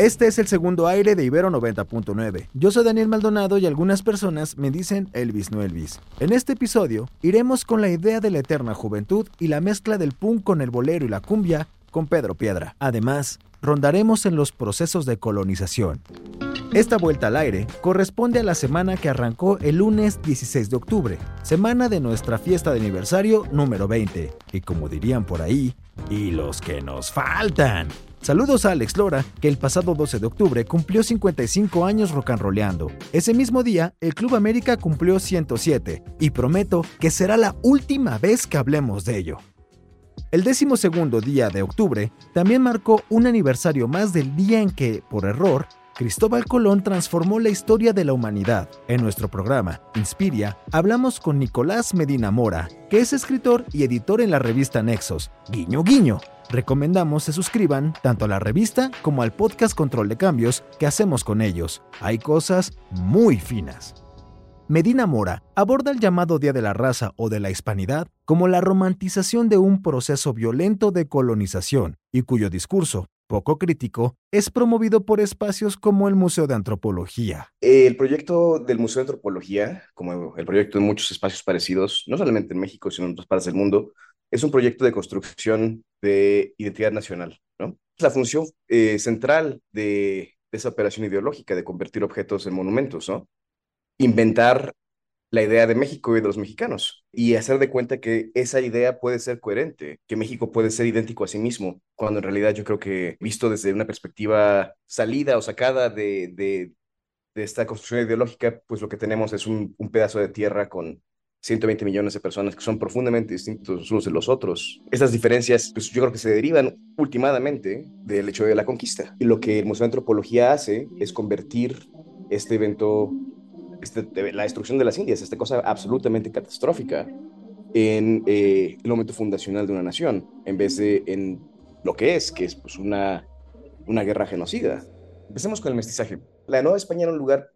Este es el segundo aire de Ibero 90.9. Yo soy Daniel Maldonado y algunas personas me dicen Elvis no Elvis. En este episodio iremos con la idea de la eterna juventud y la mezcla del punk con el bolero y la cumbia con Pedro Piedra. Además, rondaremos en los procesos de colonización. Esta vuelta al aire corresponde a la semana que arrancó el lunes 16 de octubre, semana de nuestra fiesta de aniversario número 20, y como dirían por ahí, y los que nos faltan. Saludos a Alex Lora, que el pasado 12 de octubre cumplió 55 años rocanroleando. Ese mismo día, el Club América cumplió 107, y prometo que será la última vez que hablemos de ello. El décimo segundo día de octubre también marcó un aniversario más del día en que, por error, Cristóbal Colón transformó la historia de la humanidad. En nuestro programa, Inspiria, hablamos con Nicolás Medina Mora, que es escritor y editor en la revista Nexos. Guiño, guiño. Recomendamos se suscriban tanto a la revista como al podcast Control de Cambios que hacemos con ellos. Hay cosas muy finas. Medina Mora aborda el llamado Día de la Raza o de la Hispanidad como la romantización de un proceso violento de colonización y cuyo discurso, poco crítico, es promovido por espacios como el Museo de Antropología. El proyecto del Museo de Antropología, como el proyecto de muchos espacios parecidos, no solamente en México, sino en otras partes del mundo, es un proyecto de construcción de identidad nacional, ¿no? La función eh, central de, esa operación ideológica de convertir objetos en monumentos, ¿no? Inventar la idea de México y de los mexicanos y hacer de cuenta que esa idea puede ser coherente, que México puede ser idéntico a sí mismo, cuando en realidad yo creo que visto desde una perspectiva salida o sacada de, de, esta construcción ideológica, pues lo que tenemos es un, pedazo de tierra con 120 millones de personas que son profundamente distintos unos de los otros. Estas diferencias, pues yo creo que se derivan últimamente del hecho de la conquista. Y lo que el Museo de Antropología hace es convertir este evento, este, la destrucción de las Indias, esta cosa absolutamente catastrófica, en eh, el momento fundacional de una nación, en vez de en lo que es, que es pues, una, una guerra genocida. Empecemos con el mestizaje. La Nueva España era un lugar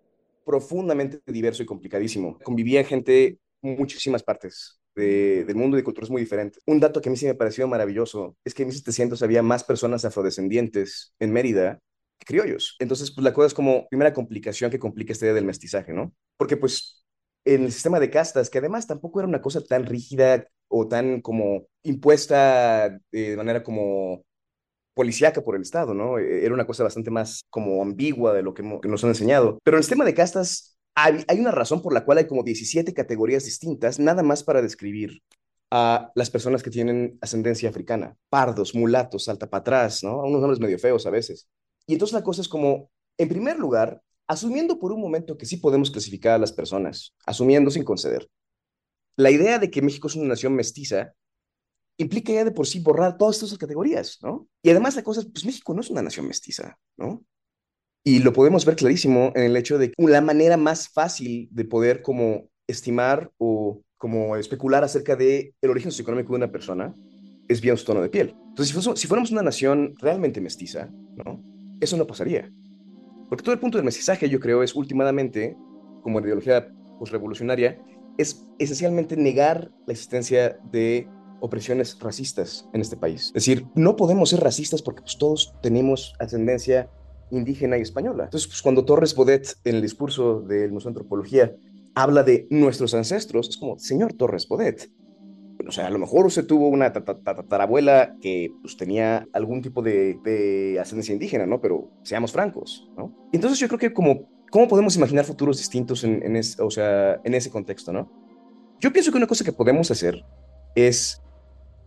profundamente diverso y complicadísimo. Convivía gente muchísimas partes de, del mundo y de culturas muy diferentes. Un dato que a mí sí me pareció maravilloso es que en 1700 había más personas afrodescendientes en Mérida criollos. Entonces, pues la cosa es como primera complicación que complica esta idea del mestizaje, ¿no? Porque pues en el sistema de castas, que además tampoco era una cosa tan rígida o tan como impuesta de manera como policíaca por el Estado, ¿no? Era una cosa bastante más como ambigua de lo que, nos han enseñado. Pero en el sistema de castas hay, una razón por la cual hay como 17 categorías distintas, nada más para describir a las personas que tienen ascendencia africana, pardos, mulatos, salta para atrás, ¿no? Unos nombres medio feos a veces. Y entonces la cosa es como, en primer lugar, asumiendo por un momento que sí podemos clasificar a las personas, asumiendo sin conceder, la idea de que México es una nación mestiza implica ya de por sí borrar todas estas categorías, ¿no? Y además la cosa es, pues México no es una nación mestiza, ¿no? Y lo podemos ver clarísimo en el hecho de que la manera más fácil de poder como estimar o como especular acerca de el origen socioeconómico de una persona es vía su tono de piel. Entonces, si, si fuéramos una nación realmente mestiza, ¿no? Eso no pasaría. Porque todo el punto del mestizaje, yo creo, es últimamente, como en ideología postrevolucionaria, es esencialmente negar la existencia de opresiones racistas en este país. Es decir, no podemos ser racistas porque pues, todos tenemos ascendencia indígena y española. Entonces, pues, cuando Torres Bodet, en el discurso del Museo de Antropología, habla de nuestros ancestros, es como, señor Torres Bodet, o sea, a lo mejor usted tuvo una tatarabuela que pues, tenía algún tipo de, de, ascendencia indígena, ¿no? Pero seamos francos, ¿no? Entonces yo creo que como, ¿cómo podemos imaginar futuros distintos en, en, o sea, en ese contexto, ¿no? Yo pienso que una cosa que podemos hacer es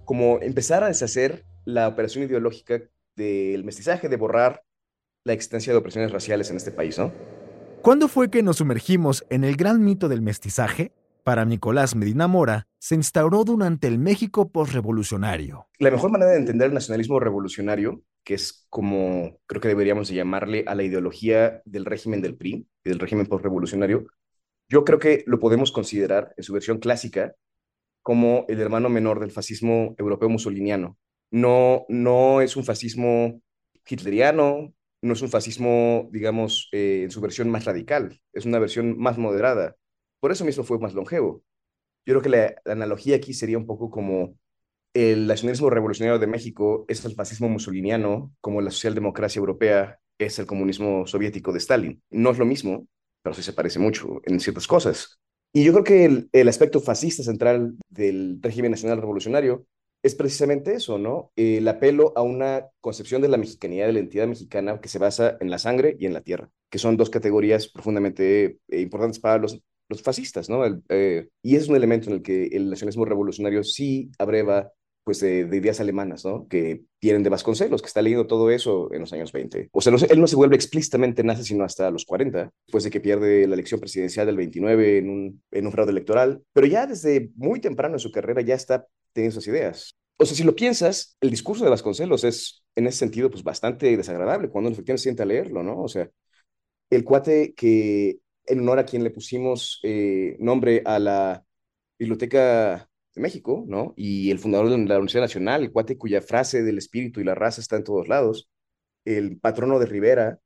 como empezar a deshacer la operación ideológica del mestizaje, de borrar la existencia de opresiones raciales en este país, ¿no? ¿Cuándo fue que nos sumergimos en el gran mito del mestizaje? Para Nicolás Medina Mora, se instauró durante el México postrevolucionario. La mejor manera de entender el nacionalismo revolucionario, que es como creo que deberíamos llamarle a la ideología del régimen del PRI y del régimen postrevolucionario, yo creo que lo podemos considerar en su versión clásica como el hermano menor del fascismo europeo musoliniano. No, no es un fascismo hitleriano, no es un fascismo, digamos, eh, en su versión más radical, es una versión más moderada. Por eso mismo fue más longevo. Yo creo que la, analogía aquí sería un poco como el nacionalismo revolucionario de México es el fascismo musoliniano, como la socialdemocracia europea es el comunismo soviético de Stalin. No es lo mismo, pero sí se parece mucho en ciertas cosas. Y yo creo que el, el aspecto fascista central del régimen nacional revolucionario es precisamente eso, ¿no? El apelo a una concepción de la mexicanidad, de la identidad mexicana que se basa en la sangre y en la tierra, que son dos categorías profundamente eh, importantes para los, los fascistas, ¿no? Eh, y es un elemento en el que el nacionalismo revolucionario sí abreva pues de, ideas alemanas, ¿no? Que tienen de Vasconcelos, que está leyendo todo eso en los años 20. O sea, él no se vuelve explícitamente nazi sino hasta los 40, después de que pierde la elección presidencial del 29 en un, en un fraude electoral. Pero ya desde muy temprano en su carrera ya está teniendo esas ideas. O sea, si lo piensas, el discurso de Vasconcelos es, en ese sentido, pues bastante desagradable cuando efectivamente se siente a leerlo, ¿no? O sea, el cuate que, en honor a quien le pusimos eh, nombre a la Biblioteca México, ¿no? Y el fundador de la Universidad Nacional, el cuate cuya frase del espíritu y la raza está en todos lados, el patrono de Rivera,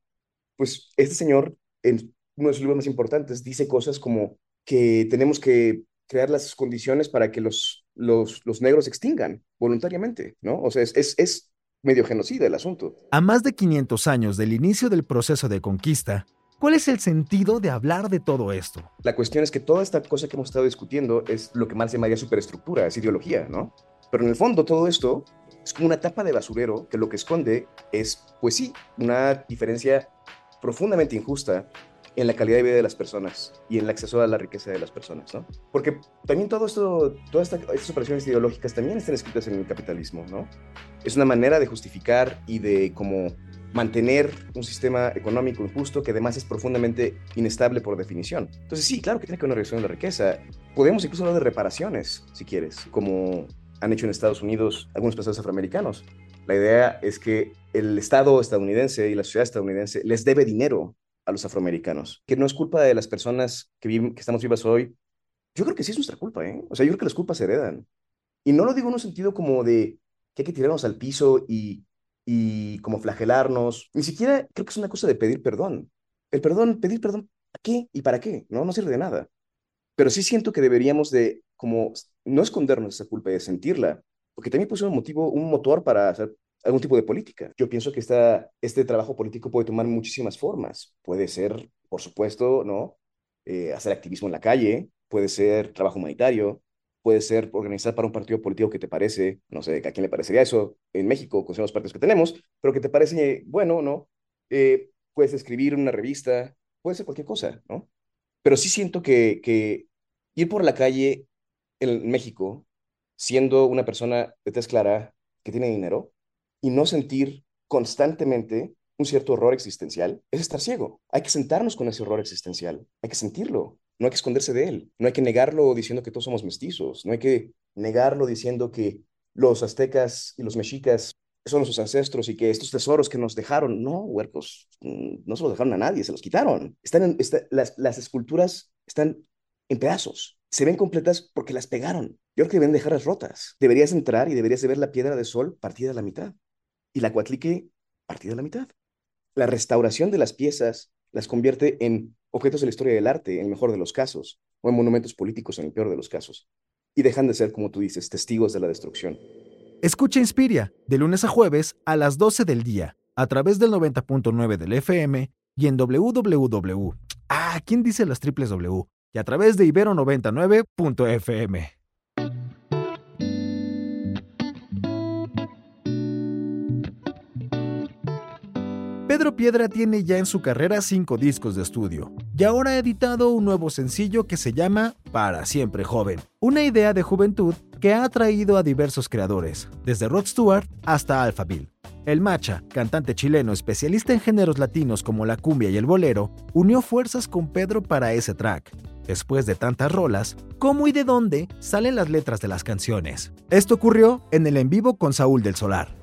pues este señor, en uno de sus libros más importantes, dice cosas como que tenemos que crear las condiciones para que los, los, los negros se extingan voluntariamente, ¿no? O sea, es, es, es medio genocida el asunto. A más de 500 años del inicio del proceso de conquista, ¿Cuál es el sentido de hablar de todo esto? La cuestión es que toda esta cosa que hemos estado discutiendo es lo que más llamaría superestructura, es ideología, ¿no? Pero en el fondo todo esto es como una tapa de basurero que lo que esconde es, pues sí, una diferencia profundamente injusta en la calidad de vida de las personas y en el acceso a la riqueza de las personas, ¿no? Porque también todo esto, todas estas operaciones ideológicas también están escritas en el capitalismo, ¿no? Es una manera de justificar y de como mantener un sistema económico injusto que además es profundamente inestable por definición. Entonces sí, claro que tiene que haber una reducción de la riqueza. Podemos incluso hablar de reparaciones, si quieres, como han hecho en Estados Unidos algunos países afroamericanos. La idea es que el Estado estadounidense y la sociedad estadounidense les debe dinero a los afroamericanos, que no es culpa de las personas que, que estamos vivas hoy. Yo creo que sí es nuestra culpa, ¿eh? O sea, yo creo que las culpas se heredan. Y no lo digo en un sentido como de que hay que tirarnos al piso y y como flagelarnos. Ni siquiera creo que es una cosa de pedir perdón. El perdón, pedir perdón, ¿a qué y para qué? No, no sirve de nada. Pero sí siento que deberíamos de, como, no escondernos esa culpa y de sentirla, porque también puede un motivo, un motor para hacer algún tipo de política. Yo pienso que esta, este trabajo político puede tomar muchísimas formas. Puede ser, por supuesto, ¿no? Eh, hacer activismo en la calle, puede ser trabajo humanitario, puede ser organizar para un partido político que te parece, no sé, a quién le parecería eso en México, con los partidos que tenemos, pero que te parece bueno, ¿no? Eh, puedes escribir una revista, puede ser cualquier cosa, ¿no? Pero sí siento que, que ir por la calle en México siendo una persona de tez clara que tiene dinero y no sentir constantemente un cierto horror existencial es estar ciego. Hay que sentarnos con ese horror existencial, hay que sentirlo, no hay que esconderse de él, no hay que negarlo diciendo que todos somos mestizos, no hay que negarlo diciendo que los aztecas y los mexicas son nuestros ancestros y que estos tesoros que nos dejaron, no, huercos, mm, no se los dejaron a nadie, se los quitaron. Están en, las, esculturas están en pedazos, se ven completas porque las pegaron. Yo creo que deben dejarlas rotas. Deberías entrar y deberías de ver la piedra de sol partida a la mitad y la cuatlique partida a la mitad. La restauración de las piezas las convierte en objetos de la historia del arte, en el mejor de los casos, o en monumentos políticos, en el peor de los casos. Y dejan de ser, como tú dices, testigos de la destrucción. Escucha Inspiria, de lunes a jueves a las 12 del día, a través del 90.9 del FM y en www. Ah, ¿quién dice las triples W? Y a través de ibero99.fm. Pedro Piedra tiene ya en su carrera cinco discos de estudio y ahora ha editado un nuevo sencillo que se llama Para siempre joven, una idea de juventud que ha atraído a diversos creadores, desde Rod Stewart hasta Alphaville. El Macha, cantante chileno especialista en géneros latinos como la cumbia y el bolero, unió fuerzas con Pedro para ese track. Después de tantas rolas, ¿cómo y de dónde salen las letras de las canciones? Esto ocurrió en el en vivo con Saúl del Solar.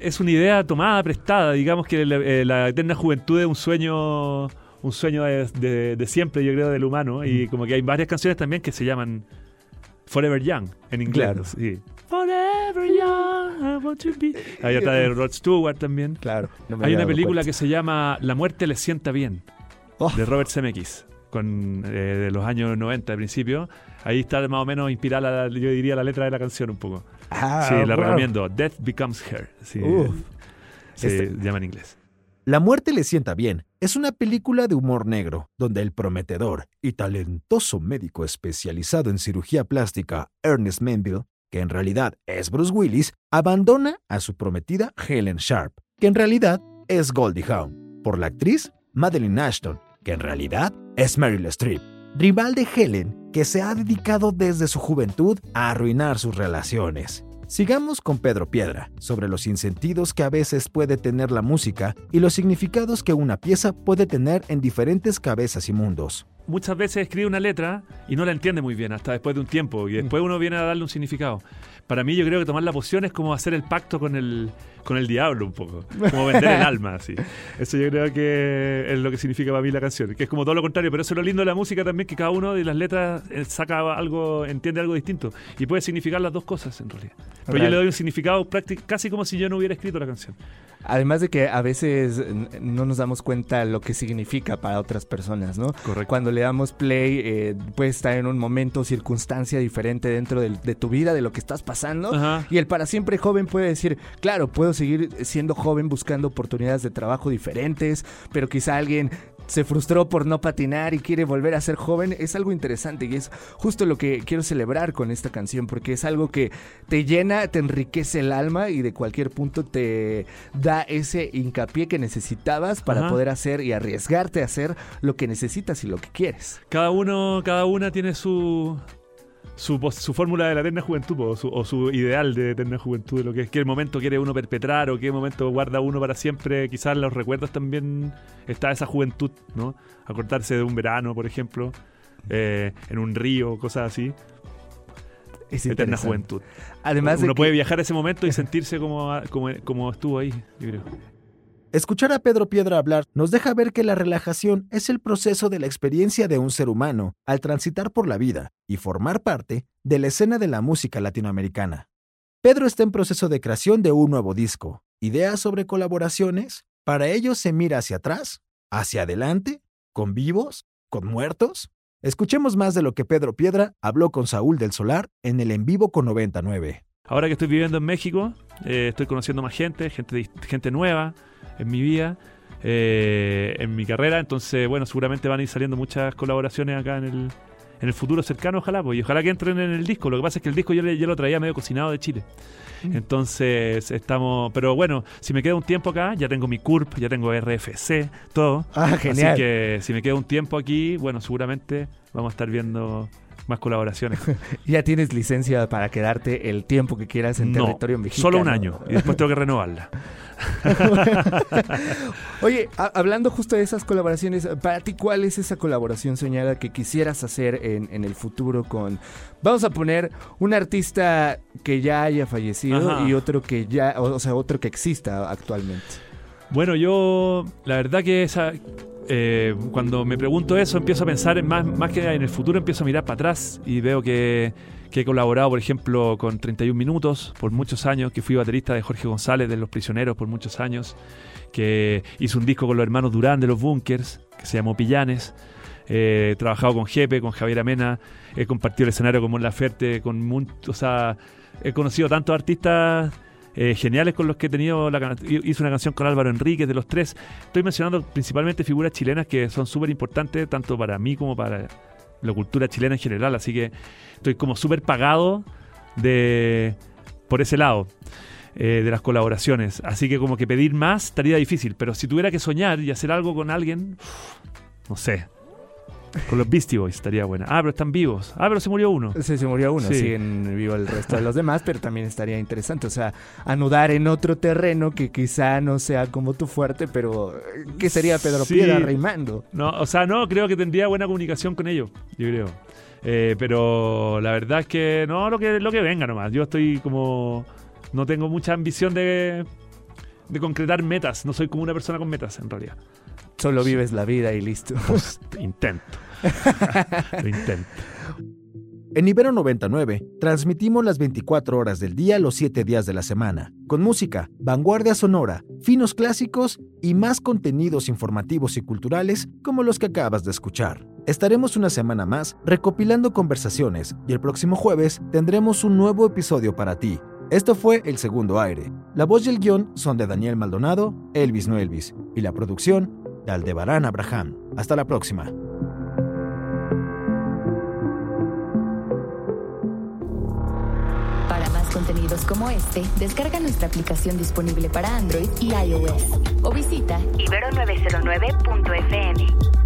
Es una idea tomada, prestada. Digamos que la, eh, la eterna juventud es un sueño un sueño de, de- de siempre, yo creo, del humano. Y como que hay varias canciones también que se llaman Forever Young en inglés. Claro. sí. Forever Young, I want to be. Hay otra de Rod Stewart también. Claro. no me Hay una película que se llama La muerte le sienta bien, Oh. de Robert Zemeckis, con, eh, de los años 90 de principio. Ahí está más o menos inspirada, la- yo diría, la letra de la canción un poco. Ah, sí, la wow. recomiendo. Death Becomes Her. Sí, Uf. se Este- llama en inglés. La muerte le sienta bien. Es una película de humor negro, donde el prometedor y talentoso médico especializado en cirugía plástica, Ernest Menville, que en realidad es Bruce Willis, abandona a su prometida Helen Sharp, que en realidad es Goldie Hawn, por la actriz Madeline Ashton, que en realidad es Meryl Streep, rival de Helen, que se ha dedicado desde su juventud a arruinar sus relaciones. Sigamos con Pedro Piedra, sobre los insentidos que a veces puede tener la música y los significados que una pieza puede tener en diferentes cabezas y mundos. Muchas veces escribe una letra y no la entiende muy bien hasta después de un tiempo y después uno viene a darle un significado. Para mí yo creo que tomar la poción es como hacer el pacto con el, con el diablo un poco, como vender el alma, así. Eso yo creo que es lo que significa para mí la canción, que es como todo lo contrario, pero eso es lo lindo de la música también, que cada uno de las letras eh, saca algo, entiende algo distinto y puede significar las dos cosas en realidad. Pero yo le doy un significado casi como si yo no hubiera escrito la canción. Además de que a veces no nos damos cuenta lo que significa para otras personas, ¿no? Correcto. Cuando le damos play, eh, puede estar en un momento circunstancia diferente dentro de, tu vida, de lo que estás pasando. Ajá. Y el para siempre joven puede decir, claro, puedo seguir siendo joven buscando oportunidades de trabajo diferentes, pero quizá alguien se frustró por no patinar y quiere volver a ser joven. Es algo interesante y es justo lo que quiero celebrar con esta canción, porque es algo que te llena, te enriquece el alma y de cualquier punto te da ese hincapié que necesitabas para Ajá. poder hacer y arriesgarte a hacer lo que necesitas y lo que quieres. Cada uno, cada una tiene su su, su fórmula de la eterna juventud po, o su, o su ideal de eterna juventud, de lo que es qué momento quiere uno perpetrar o qué momento guarda uno para siempre. Quizás en los recuerdos también está esa juventud, ¿no? Acordarse de un verano, por ejemplo, eh, en un río, cosas así. Es Eterna juventud. Además de uno que- puede viajar a ese momento y sentirse como, como, como estuvo ahí, yo creo. Escuchar a Pedro Piedra hablar nos deja ver que la relajación es el proceso de la experiencia de un ser humano al transitar por la vida y formar parte de la escena de la música latinoamericana. Pedro está en proceso de creación de un nuevo disco. ¿Ideas sobre colaboraciones? Para ello se mira hacia atrás, hacia adelante, con vivos, con muertos. Escuchemos más de lo que Pedro Piedra habló con Saúl del Solar en el en vivo con 99. Ahora que estoy viviendo en México, eh, estoy conociendo más gente, gente, gente nueva en mi vida, eh, en mi carrera. Entonces, bueno, seguramente van a ir saliendo muchas colaboraciones acá en el, en el futuro cercano, ojalá. Pues, y ojalá que entren en el disco. Lo que pasa es que el disco yo, le- yo lo traía medio cocinado de Chile. Entonces, estamos. Pero bueno, si me queda un tiempo acá, ya tengo mi CURP, ya tengo RFC, todo. Ah, genial. Así que si me queda un tiempo aquí, bueno, seguramente vamos a estar viendo más colaboraciones. Ya tienes licencia para quedarte el tiempo que quieras en no, territorio mexicano. solo un año y después tengo que renovarla. Oye, hablando justo de esas colaboraciones, para ti, ¿cuál es esa colaboración soñada que quisieras hacer en, en el futuro con, vamos a poner, un artista que ya haya fallecido Ajá. y otro que ya, o, o sea, otro que exista actualmente? Bueno, yo la verdad que esa, eh, cuando me pregunto eso empiezo a pensar en más, que en el futuro, empiezo a mirar para atrás y veo que, he colaborado, por ejemplo, con 31 Minutos por muchos años, que fui baterista de Jorge González de Los Prisioneros por muchos años, que hizo un disco con los hermanos Durán de los Bunkers, que se llamó Pillanes. Eh, he trabajado con Jepe, con Javier Amena, he compartido el escenario con Mon Laferte, con o sea, he conocido tantos artistas eh, geniales con los que he tenido. Hice una canción con Álvaro Enríquez de los tres. Estoy mencionando principalmente figuras chilenas que son súper importantes, tanto para mí como para la cultura chilena en general. Así que estoy como súper pagado de por ese lado. eh, de las colaboraciones. Así que como que pedir más estaría difícil. Pero si tuviera que soñar y hacer algo con alguien, no sé. Con los Beastie Boys estaría buena. Ah, pero están vivos. Ah, pero se murió uno. Se, se murió uno, Sí. siguen vivo el resto de los demás, pero también estaría interesante, o sea, anudar en otro terreno que quizá no sea como tu fuerte, pero ¿qué sería Pedro Sí. Piedra rimando? No, o sea, no, creo que tendría buena comunicación con ellos, yo creo. Eh, pero la verdad es que no, lo que, lo que venga nomás. Yo estoy como. No tengo mucha ambición de, de concretar metas. No soy como una persona con metas, en realidad. Solo vives la vida y listo. Pues, intento. Lo intento. En Ibero 99 transmitimos las 24 horas del día los 7 días de la semana, con música, vanguardia sonora, finos clásicos y más contenidos informativos y culturales como los que acabas de escuchar. Estaremos una semana más recopilando conversaciones y el próximo jueves tendremos un nuevo episodio para ti. Esto fue El Segundo Aire. La voz y el guion son de Daniel Maldonado, Elvis No Elvis, y la producción de Aldebarán Abraham. Hasta la próxima. Para más contenidos como este, descarga nuestra aplicación disponible para Android y iOS o visita Ibero909.fm.